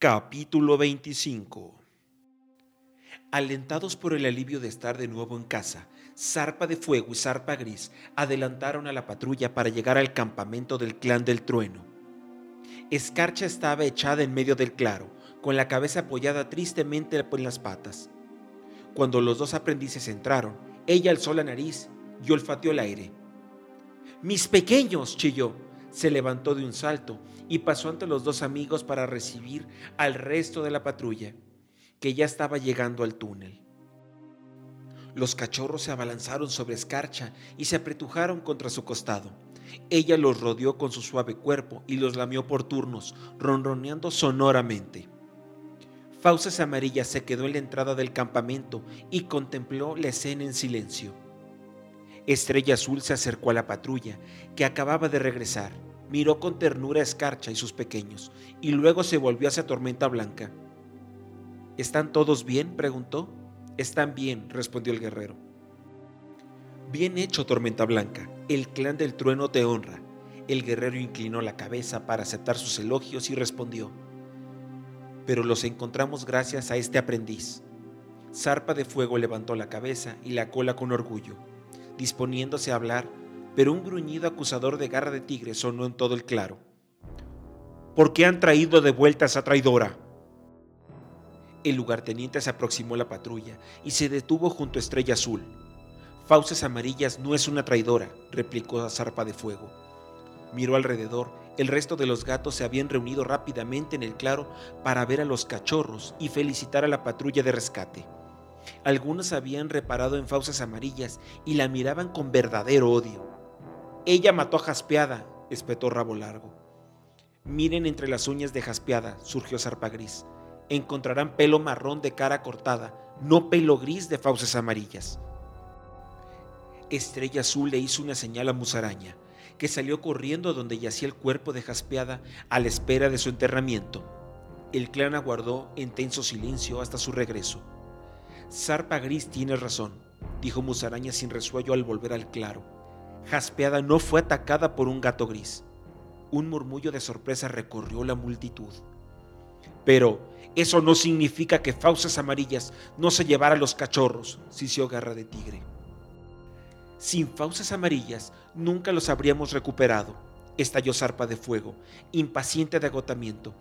Capítulo 25 Alentados por el alivio de estar de nuevo en casa, Zarpa de Fuego y Zarpa Gris adelantaron a la patrulla para llegar al campamento del clan del trueno. Escarcha estaba echada en medio del claro, con la cabeza apoyada tristemente en las patas. Cuando los dos aprendices entraron, ella alzó la nariz y olfateó el aire. Mis pequeños, chilló. Se levantó de un salto y pasó ante los dos amigos para recibir al resto de la patrulla, que ya estaba llegando al túnel. Los cachorros se abalanzaron sobre Escarcha y se apretujaron contra su costado. Ella los rodeó con su suave cuerpo y los lamió por turnos, ronroneando sonoramente. Fauces Amarilla se quedó en la entrada del campamento y contempló la escena en silencio. Estrella Azul se acercó a la patrulla, que acababa de regresar, miró con ternura a Escarcha y sus pequeños, y luego se volvió hacia Tormenta Blanca. ¿Están todos bien? preguntó. Están bien, respondió el guerrero. Bien hecho, Tormenta Blanca. El clan del trueno te honra. El guerrero inclinó la cabeza para aceptar sus elogios y respondió. Pero los encontramos gracias a este aprendiz. Zarpa de Fuego levantó la cabeza y la cola con orgullo disponiéndose a hablar, pero un gruñido acusador de garra de tigre sonó en todo el claro. ¿Por qué han traído de vuelta a esa traidora? El lugarteniente se aproximó a la patrulla y se detuvo junto a Estrella Azul. Fauces Amarillas no es una traidora, replicó a Zarpa de Fuego. Miró alrededor, el resto de los gatos se habían reunido rápidamente en el claro para ver a los cachorros y felicitar a la patrulla de rescate. Algunos habían reparado en fauces amarillas y la miraban con verdadero odio. Ella mató a Jaspeada, espetó Rabo Largo. Miren entre las uñas de Jaspeada, surgió Zarpa Gris. Encontrarán pelo marrón de cara cortada, no pelo gris de fauces amarillas. Estrella Azul le hizo una señal a Musaraña, que salió corriendo donde yacía el cuerpo de Jaspeada a la espera de su enterramiento. El clan aguardó en tenso silencio hasta su regreso. Zarpa Gris tiene razón, dijo Musaraña sin resuello al volver al claro. Jaspeada no fue atacada por un gato gris. Un murmullo de sorpresa recorrió la multitud. Pero eso no significa que fauces amarillas no se llevara los cachorros, sisió Garra de Tigre. Sin fauces amarillas nunca los habríamos recuperado, estalló Zarpa de Fuego, impaciente de agotamiento.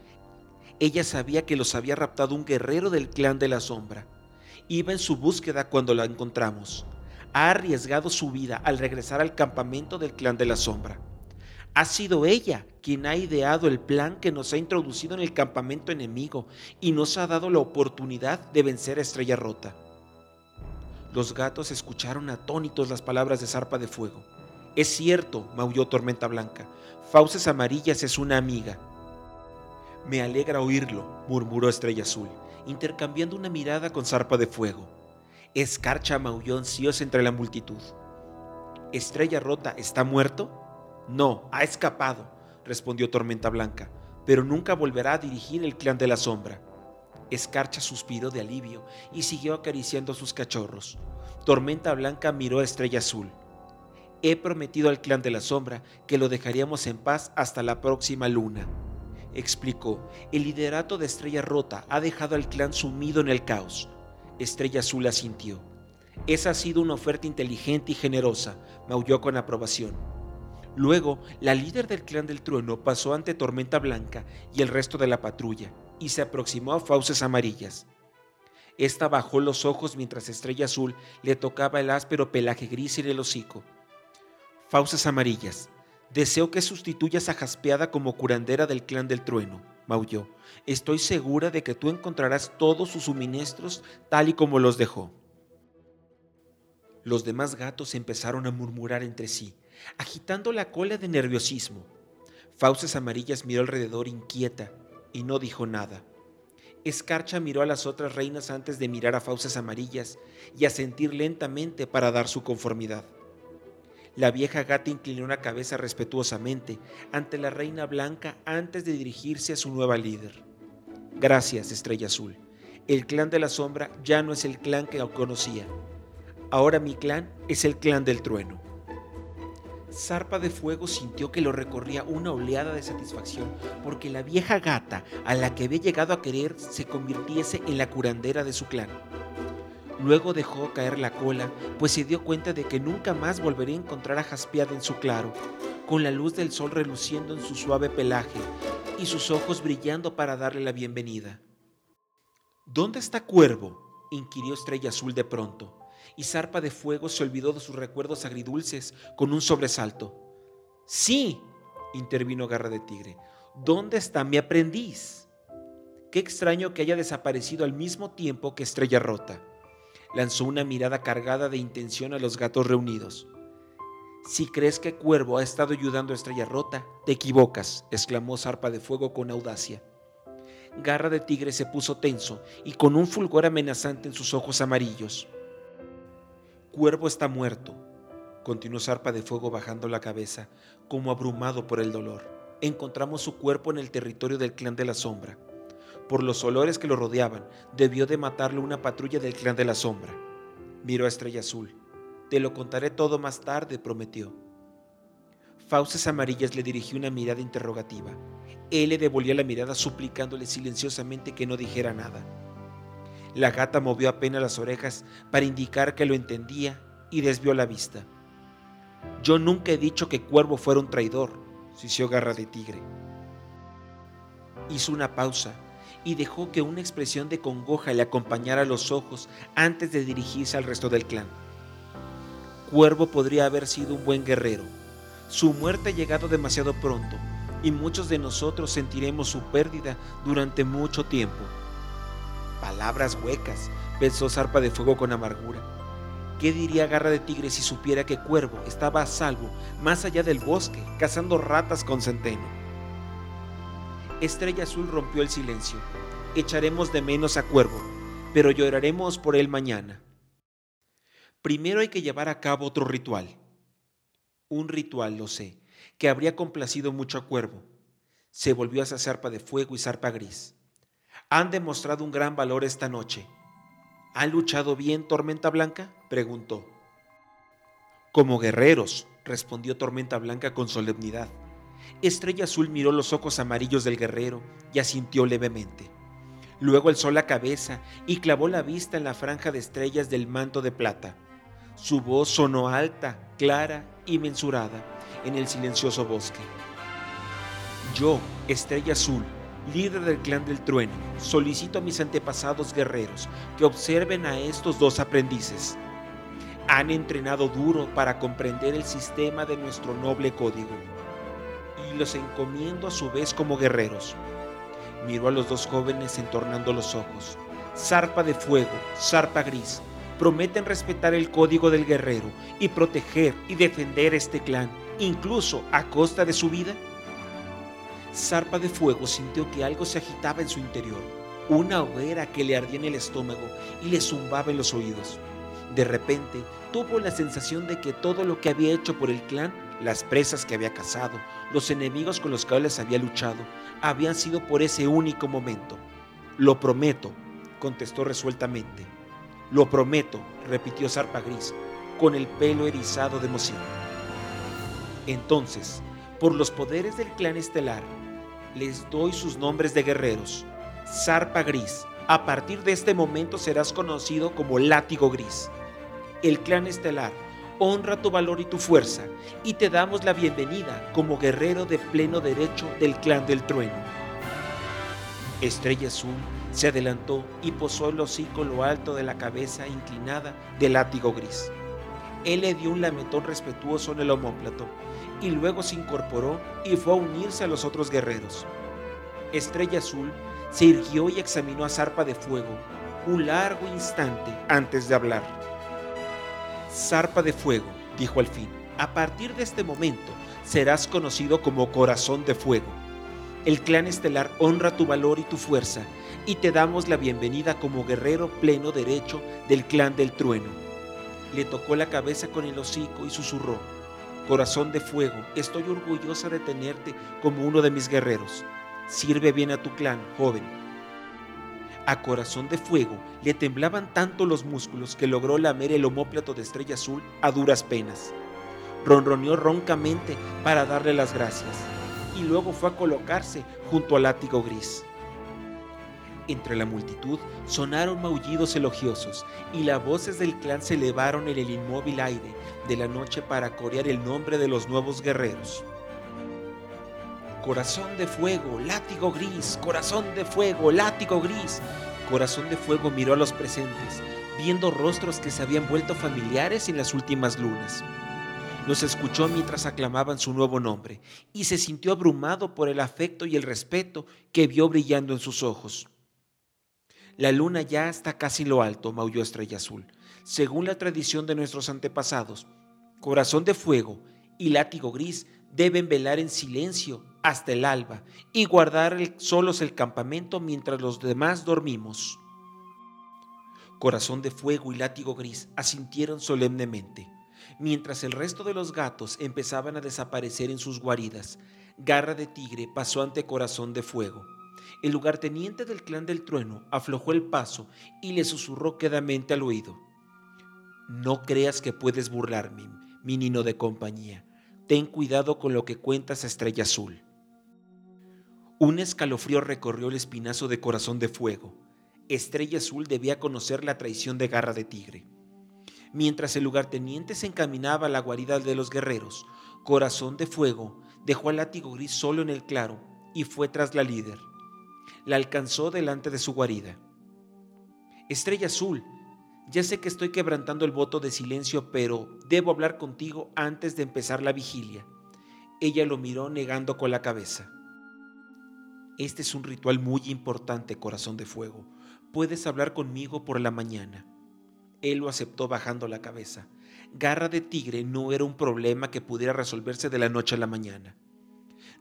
Ella sabía que los había raptado un guerrero del clan de la sombra Iba en su búsqueda cuando la encontramos. Ha arriesgado su vida al regresar al campamento del clan de la sombra. Ha sido ella quien ha ideado el plan que nos ha introducido en el campamento enemigo y nos ha dado la oportunidad de vencer a Estrella Rota. Los gatos escucharon atónitos las palabras de Zarpa de Fuego. Es cierto, maulló Tormenta Blanca. Fauces Amarillas es una amiga. Me alegra oírlo, murmuró Estrella Azul intercambiando una mirada con zarpa de fuego. Escarcha maulló ansiosa entre la multitud. ¿Estrella Rota está muerto? No, ha escapado, respondió Tormenta Blanca, pero nunca volverá a dirigir el clan de la sombra. Escarcha suspiró de alivio y siguió acariciando a sus cachorros. Tormenta Blanca miró a Estrella Azul. He prometido al clan de la sombra que lo dejaríamos en paz hasta la próxima luna explicó, el liderato de Estrella Rota ha dejado al clan sumido en el caos. Estrella Azul asintió. Esa ha sido una oferta inteligente y generosa, maulló con aprobación. Luego, la líder del clan del trueno pasó ante Tormenta Blanca y el resto de la patrulla, y se aproximó a Fauces Amarillas. Esta bajó los ojos mientras Estrella Azul le tocaba el áspero pelaje gris en el hocico. Fauces Amarillas, Deseo que sustituyas a Jaspeada como curandera del clan del trueno, maulló. Estoy segura de que tú encontrarás todos sus suministros tal y como los dejó. Los demás gatos empezaron a murmurar entre sí, agitando la cola de nerviosismo. Fauces Amarillas miró alrededor inquieta y no dijo nada. Escarcha miró a las otras reinas antes de mirar a Fauces Amarillas y a sentir lentamente para dar su conformidad. La vieja gata inclinó la cabeza respetuosamente ante la reina blanca antes de dirigirse a su nueva líder. Gracias, Estrella Azul. El clan de la sombra ya no es el clan que conocía. Ahora mi clan es el clan del trueno. Zarpa de Fuego sintió que lo recorría una oleada de satisfacción porque la vieja gata a la que había llegado a querer se convirtiese en la curandera de su clan. Luego dejó caer la cola, pues se dio cuenta de que nunca más volvería a encontrar a Jaspiada en su claro, con la luz del sol reluciendo en su suave pelaje y sus ojos brillando para darle la bienvenida. ¿Dónde está Cuervo? inquirió Estrella Azul de pronto, y Zarpa de Fuego se olvidó de sus recuerdos agridulces con un sobresalto. Sí, intervino Garra de Tigre, ¿dónde está mi aprendiz? Qué extraño que haya desaparecido al mismo tiempo que Estrella Rota lanzó una mirada cargada de intención a los gatos reunidos. Si crees que Cuervo ha estado ayudando a Estrella Rota, te equivocas, exclamó Zarpa de Fuego con audacia. Garra de Tigre se puso tenso y con un fulgor amenazante en sus ojos amarillos. Cuervo está muerto, continuó Zarpa de Fuego bajando la cabeza, como abrumado por el dolor. Encontramos su cuerpo en el territorio del clan de la sombra por los olores que lo rodeaban, debió de matarlo una patrulla del clan de la sombra. Miró a Estrella Azul. Te lo contaré todo más tarde, prometió. Fauces Amarillas le dirigió una mirada interrogativa. Él le devolvió la mirada suplicándole silenciosamente que no dijera nada. La gata movió apenas las orejas para indicar que lo entendía y desvió la vista. Yo nunca he dicho que Cuervo fuera un traidor, sisió Garra de Tigre. Hizo una pausa y dejó que una expresión de congoja le acompañara los ojos antes de dirigirse al resto del clan. Cuervo podría haber sido un buen guerrero. Su muerte ha llegado demasiado pronto y muchos de nosotros sentiremos su pérdida durante mucho tiempo. Palabras huecas, pensó Zarpa de Fuego con amargura. ¿Qué diría Garra de Tigre si supiera que Cuervo estaba a salvo más allá del bosque, cazando ratas con centeno? Estrella Azul rompió el silencio. Echaremos de menos a Cuervo, pero lloraremos por él mañana. Primero hay que llevar a cabo otro ritual. Un ritual, lo sé, que habría complacido mucho a Cuervo. Se volvió hacia Zarpa de Fuego y Zarpa Gris. Han demostrado un gran valor esta noche. ¿Han luchado bien, Tormenta Blanca? preguntó. Como guerreros, respondió Tormenta Blanca con solemnidad. Estrella Azul miró los ojos amarillos del guerrero y asintió levemente. Luego alzó la cabeza y clavó la vista en la franja de estrellas del manto de plata. Su voz sonó alta, clara y mensurada en el silencioso bosque. Yo, Estrella Azul, líder del clan del trueno, solicito a mis antepasados guerreros que observen a estos dos aprendices. Han entrenado duro para comprender el sistema de nuestro noble código y los encomiendo a su vez como guerreros. Miró a los dos jóvenes entornando los ojos. Zarpa de fuego, zarpa gris, prometen respetar el código del guerrero y proteger y defender este clan, incluso a costa de su vida. Zarpa de fuego sintió que algo se agitaba en su interior, una hoguera que le ardía en el estómago y le zumbaba en los oídos. De repente tuvo la sensación de que todo lo que había hecho por el clan las presas que había cazado, los enemigos con los cuales había luchado, habían sido por ese único momento. Lo prometo, contestó resueltamente. Lo prometo, repitió Zarpa Gris, con el pelo erizado de emoción. Entonces, por los poderes del clan estelar, les doy sus nombres de guerreros. Zarpa Gris, a partir de este momento serás conocido como Látigo Gris. El clan estelar honra tu valor y tu fuerza, y te damos la bienvenida como guerrero de pleno derecho del clan del trueno. Estrella Azul se adelantó y posó el hocico lo alto de la cabeza inclinada del látigo gris. Él le dio un lametón respetuoso en el homóplato y luego se incorporó y fue a unirse a los otros guerreros. Estrella Azul se irguió y examinó a Zarpa de Fuego un largo instante antes de hablar. Zarpa de fuego, dijo al fin, a partir de este momento serás conocido como Corazón de Fuego. El clan estelar honra tu valor y tu fuerza y te damos la bienvenida como guerrero pleno derecho del clan del trueno. Le tocó la cabeza con el hocico y susurró, Corazón de Fuego, estoy orgullosa de tenerte como uno de mis guerreros. Sirve bien a tu clan, joven a corazón de fuego le temblaban tanto los músculos que logró lamer el homóplato de estrella azul a duras penas. ronroneó roncamente para darle las gracias y luego fue a colocarse junto al látigo gris. Entre la multitud sonaron maullidos elogiosos y las voces del clan se elevaron en el inmóvil aire de la noche para corear el nombre de los nuevos guerreros. Corazón de fuego, látigo gris, corazón de fuego, látigo gris. Corazón de fuego miró a los presentes, viendo rostros que se habían vuelto familiares en las últimas lunas. Los escuchó mientras aclamaban su nuevo nombre y se sintió abrumado por el afecto y el respeto que vio brillando en sus ojos. La luna ya está casi en lo alto, maulló Estrella Azul. Según la tradición de nuestros antepasados, Corazón de Fuego y Látigo Gris deben velar en silencio hasta el alba y guardar solos el campamento mientras los demás dormimos. Corazón de Fuego y Látigo Gris asintieron solemnemente. Mientras el resto de los gatos empezaban a desaparecer en sus guaridas, Garra de Tigre pasó ante Corazón de Fuego. El lugarteniente del clan del trueno aflojó el paso y le susurró quedamente al oído. No creas que puedes burlarme, mi nino de compañía. Ten cuidado con lo que cuentas Estrella Azul. Un escalofrío recorrió el espinazo de corazón de fuego. Estrella Azul debía conocer la traición de Garra de Tigre. Mientras el lugarteniente se encaminaba a la guarida de los guerreros, Corazón de Fuego dejó al látigo gris solo en el claro y fue tras la líder la alcanzó delante de su guarida. Estrella Azul, ya sé que estoy quebrantando el voto de silencio, pero debo hablar contigo antes de empezar la vigilia. Ella lo miró negando con la cabeza. Este es un ritual muy importante, corazón de fuego. Puedes hablar conmigo por la mañana. Él lo aceptó bajando la cabeza. Garra de tigre no era un problema que pudiera resolverse de la noche a la mañana.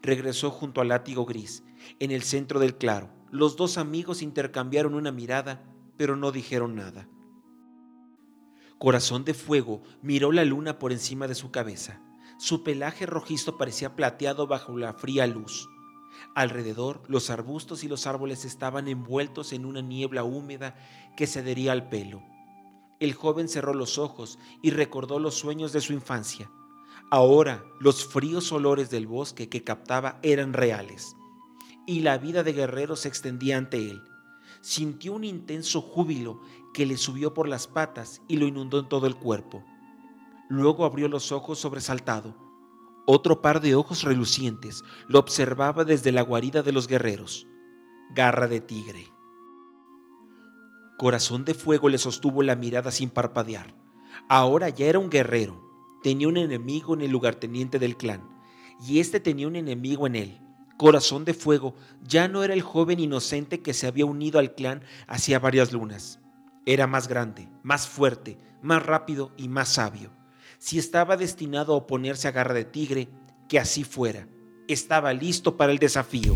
Regresó junto al látigo gris, en el centro del claro. Los dos amigos intercambiaron una mirada, pero no dijeron nada. Corazón de Fuego miró la luna por encima de su cabeza. Su pelaje rojizo parecía plateado bajo la fría luz. Alrededor, los arbustos y los árboles estaban envueltos en una niebla húmeda que se adhería al pelo. El joven cerró los ojos y recordó los sueños de su infancia. Ahora los fríos olores del bosque que captaba eran reales y la vida de guerrero se extendía ante él. Sintió un intenso júbilo que le subió por las patas y lo inundó en todo el cuerpo. Luego abrió los ojos sobresaltado. Otro par de ojos relucientes lo observaba desde la guarida de los guerreros. Garra de tigre. Corazón de fuego le sostuvo la mirada sin parpadear. Ahora ya era un guerrero. Tenía un enemigo en el lugarteniente del clan, y éste tenía un enemigo en él, Corazón de Fuego ya no era el joven inocente que se había unido al clan hacía varias lunas. Era más grande, más fuerte, más rápido y más sabio. Si estaba destinado a oponerse a Garra de Tigre, que así fuera. Estaba listo para el desafío.